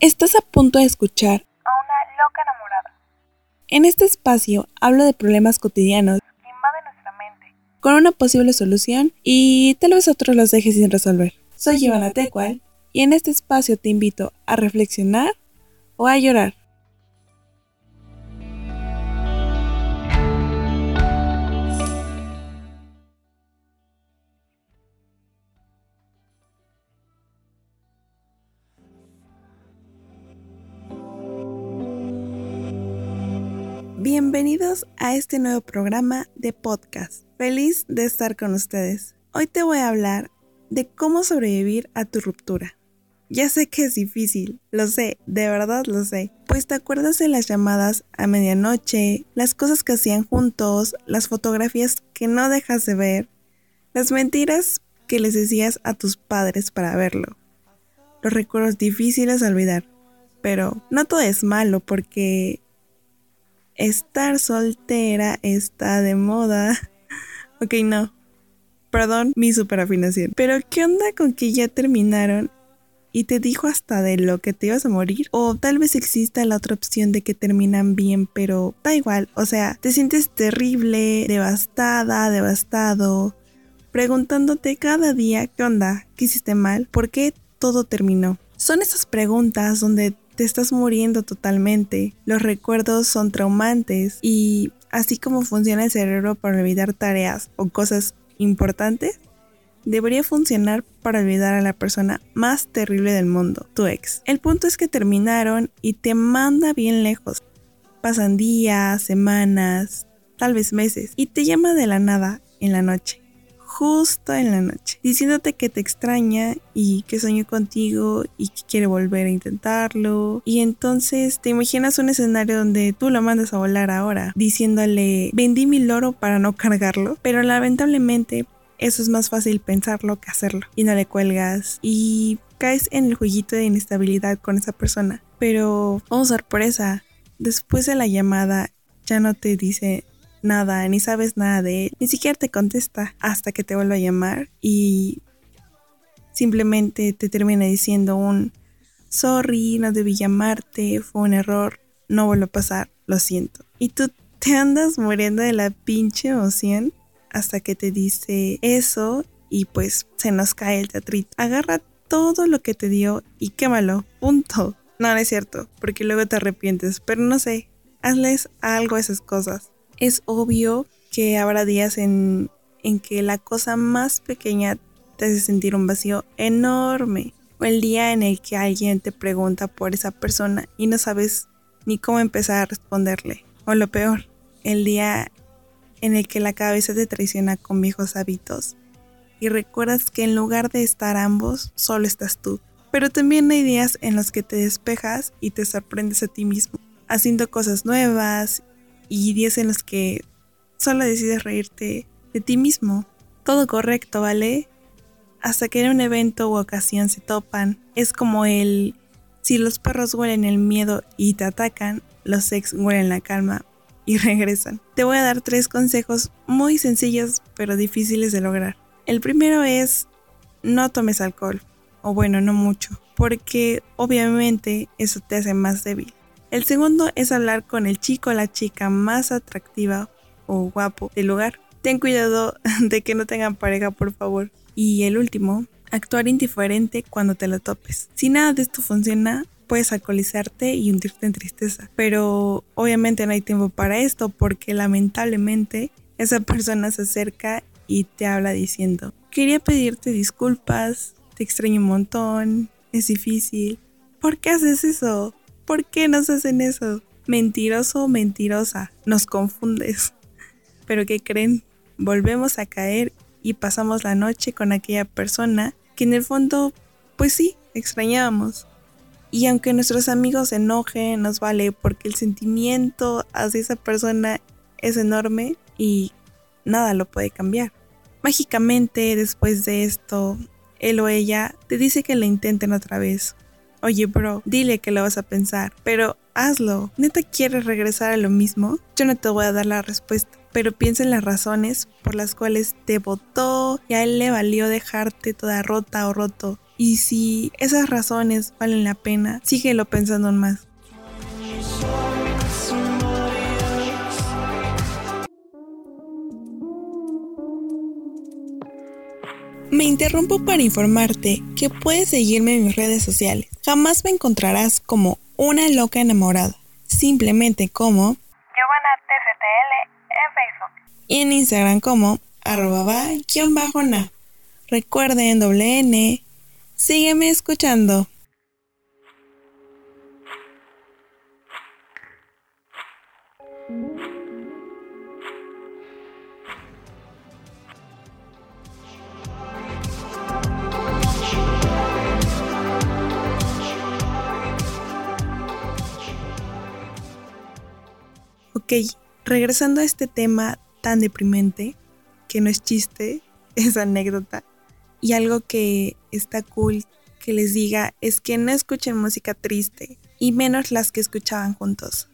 Estás a punto de escuchar a una loca enamorada. En este espacio hablo de problemas cotidianos que invaden nuestra mente con una posible solución y tal vez otros los dejes sin resolver. Soy Ivana Tecual y en este espacio te invito a reflexionar o a llorar. Bienvenidos a este nuevo programa de podcast. Feliz de estar con ustedes. Hoy te voy a hablar de cómo sobrevivir a tu ruptura. Ya sé que es difícil, lo sé, de verdad lo sé. Pues te acuerdas de las llamadas a medianoche, las cosas que hacían juntos, las fotografías que no dejas de ver, las mentiras que les decías a tus padres para verlo. Los recuerdos difíciles de olvidar. Pero no todo es malo porque estar soltera está de moda. ok, no. Perdón mi superafinación. Pero ¿qué onda con que ya terminaron y te dijo hasta de lo que te ibas a morir? O tal vez exista la otra opción de que terminan bien, pero da igual. O sea, te sientes terrible, devastada, devastado, preguntándote cada día qué onda, qué hiciste mal, por qué todo terminó. Son esas preguntas donde te estás muriendo totalmente. Los recuerdos son traumantes y así como funciona el cerebro para olvidar tareas o cosas importantes, debería funcionar para olvidar a la persona más terrible del mundo, tu ex. El punto es que terminaron y te manda bien lejos. Pasan días, semanas, tal vez meses, y te llama de la nada en la noche justo en la noche, diciéndote que te extraña y que soñó contigo y que quiere volver a intentarlo. Y entonces te imaginas un escenario donde tú lo mandas a volar ahora, diciéndole, vendí mi loro para no cargarlo, pero lamentablemente eso es más fácil pensarlo que hacerlo. Y no le cuelgas y caes en el jueguito de inestabilidad con esa persona. Pero, oh sorpresa, después de la llamada ya no te dice nada, ni sabes nada de él, ni siquiera te contesta hasta que te vuelve a llamar y simplemente te termina diciendo un sorry, no debí llamarte, fue un error, no vuelve a pasar, lo siento. Y tú te andas muriendo de la pinche emoción hasta que te dice eso y pues se nos cae el teatrito. Agarra todo lo que te dio y quémalo, punto. No, no es cierto, porque luego te arrepientes, pero no sé, hazles algo a esas cosas es obvio que habrá días en, que la cosa más pequeña te hace sentir un vacío enorme. O el día en el que alguien te pregunta por esa persona y no sabes ni cómo empezar a responderle. O lo peor, el día en el que la cabeza te traiciona con viejos hábitos y recuerdas que en lugar de estar ambos, solo estás tú. Pero también hay días en los que te despejas y te sorprendes a ti mismo, haciendo cosas nuevas y días en los que solo decides reírte de ti mismo. Todo correcto, ¿vale? Hasta que en un evento u ocasión se topan. Es como el si los perros huelen el miedo y te atacan, los ex huelen la calma y regresan. Te voy a dar tres consejos muy sencillos pero difíciles de lograr. El primero es no tomes alcohol, o bueno, no mucho, porque obviamente eso te hace más débil. El segundo es hablar con el chico o la chica más atractiva o guapo del lugar. Ten cuidado de que no tengan pareja, por favor. Y el último, actuar indiferente cuando te lo topes. Si nada de esto funciona, puedes alcoholizarte y hundirte en tristeza. Pero obviamente no hay tiempo para esto porque lamentablemente esa persona se acerca y te habla diciendo, quería pedirte disculpas, te extraño un montón, es difícil. ¿Por qué haces eso? ¿Por qué nos hacen eso? Mentiroso mentirosa, nos confundes. Pero ¿qué creen? Volvemos a caer y pasamos la noche con aquella persona que en el fondo, pues sí, extrañábamos. Y aunque nuestros amigos se enojen, nos vale porque el sentimiento hacia esa persona es enorme y nada lo puede cambiar. Mágicamente, después de esto, él o ella te dice que lo intenten otra vez Oye, bro, dile que lo vas a pensar, pero hazlo. ¿Neta quieres regresar a lo mismo? Yo no te voy a dar la respuesta, pero piensa en las razones por las cuales te votó y a él le valió dejarte toda rota o roto Y si esas razones valen la pena, síguelo pensando más. Me interrumpo para informarte que puedes seguirme en mis redes sociales. Jamás me encontrarás como una loca enamorada, simplemente como Giovanna TCTL en Facebook. y en Instagram como arroba va-na. Recuerden doble N. Sígueme escuchando. Ok, regresando a este tema tan deprimente, que no es chiste, es anécdota, y algo que está cool que les diga es que no escuchen música triste, y menos las que escuchaban juntos.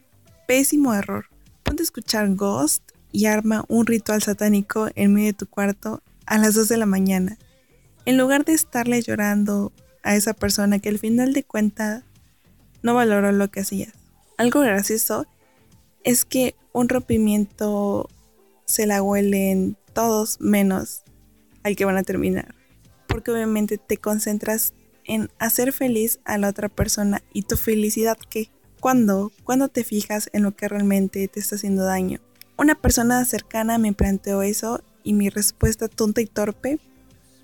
Pésimo error. Ponte a escuchar Ghost y arma un ritual satánico en medio de tu cuarto a las 2 de la mañana, en lugar de estarle llorando a esa persona que al final de cuentas no valoró lo que hacías. Algo gracioso es que un rompimiento se la huelen todos menos al que van a terminar. Porque obviamente te concentras en hacer feliz a la otra persona y tu felicidad que ¿Cuándo? ¿Cuándo te fijas en lo que realmente te está haciendo daño? Una persona cercana me planteó eso y mi respuesta tonta y torpe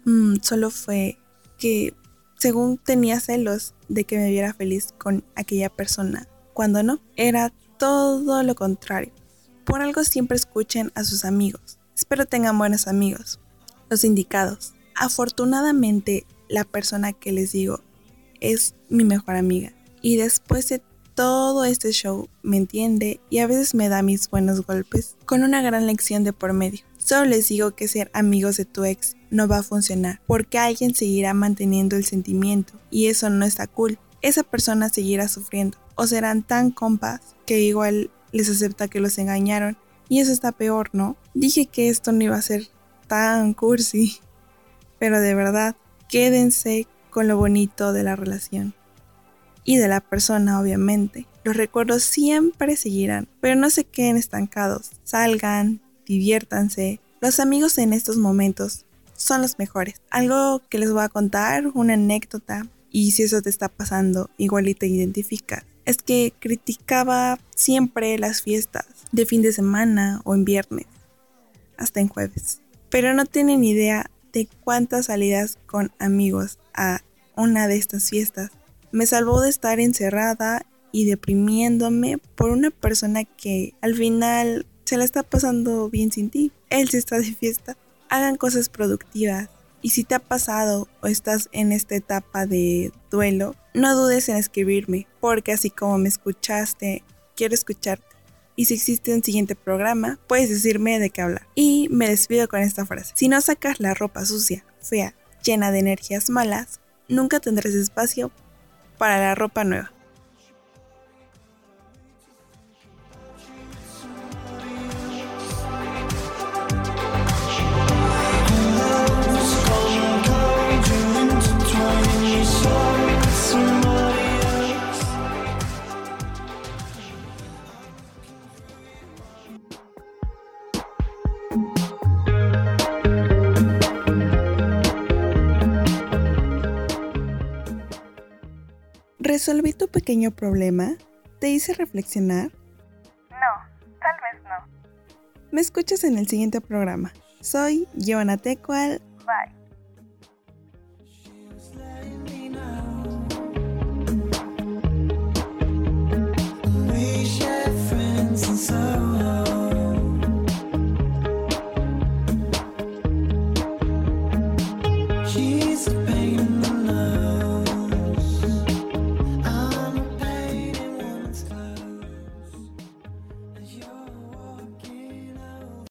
mm, solo fue que según tenía celos de que me viera feliz con aquella persona, cuando no, era todo lo contrario. Por algo siempre escuchen a sus amigos. Espero tengan buenos amigos, los indicados. Afortunadamente, la persona que les digo es mi mejor amiga. Y después de todo este show me entiende y a veces me da mis buenos golpes con una gran lección de por medio. Solo les digo que ser amigos de tu ex no va a funcionar porque alguien seguirá manteniendo el sentimiento y eso no está cool. Esa persona seguirá sufriendo o serán tan compas que igual les acepta que los engañaron y eso está peor, ¿no? Dije que esto no iba a ser tan cursi, pero de verdad, quédense con lo bonito de la relación y de la persona, obviamente. Los recuerdos siempre seguirán, pero no se queden estancados. Salgan, diviértanse. Los amigos en estos momentos son los mejores. Algo que les voy a contar, una anécdota, y si eso te está pasando, igual y te identificas. Es que criticaba siempre las fiestas de fin de semana o en viernes, hasta en jueves. Pero no tienen idea de cuántas salidas con amigos a una de estas fiestas me salvó de estar encerrada y deprimiéndome por una persona que al final se la está pasando bien sin ti. Él sí está de fiesta. Hagan cosas productivas. Y si te ha pasado o estás en esta etapa de duelo, no dudes en escribirme, porque así como me escuchaste, quiero escucharte. Y si existe un siguiente programa, puedes decirme de qué hablar. Y me despido con esta frase. Si no sacas la ropa sucia, fea, llena de energías malas, nunca tendrás espacio para la ropa nueva. ¿Resolví tu pequeño problema? ¿Te hice reflexionar? No, tal vez no. Me escuchas en el siguiente programa. Soy Joana Tecual. Bye.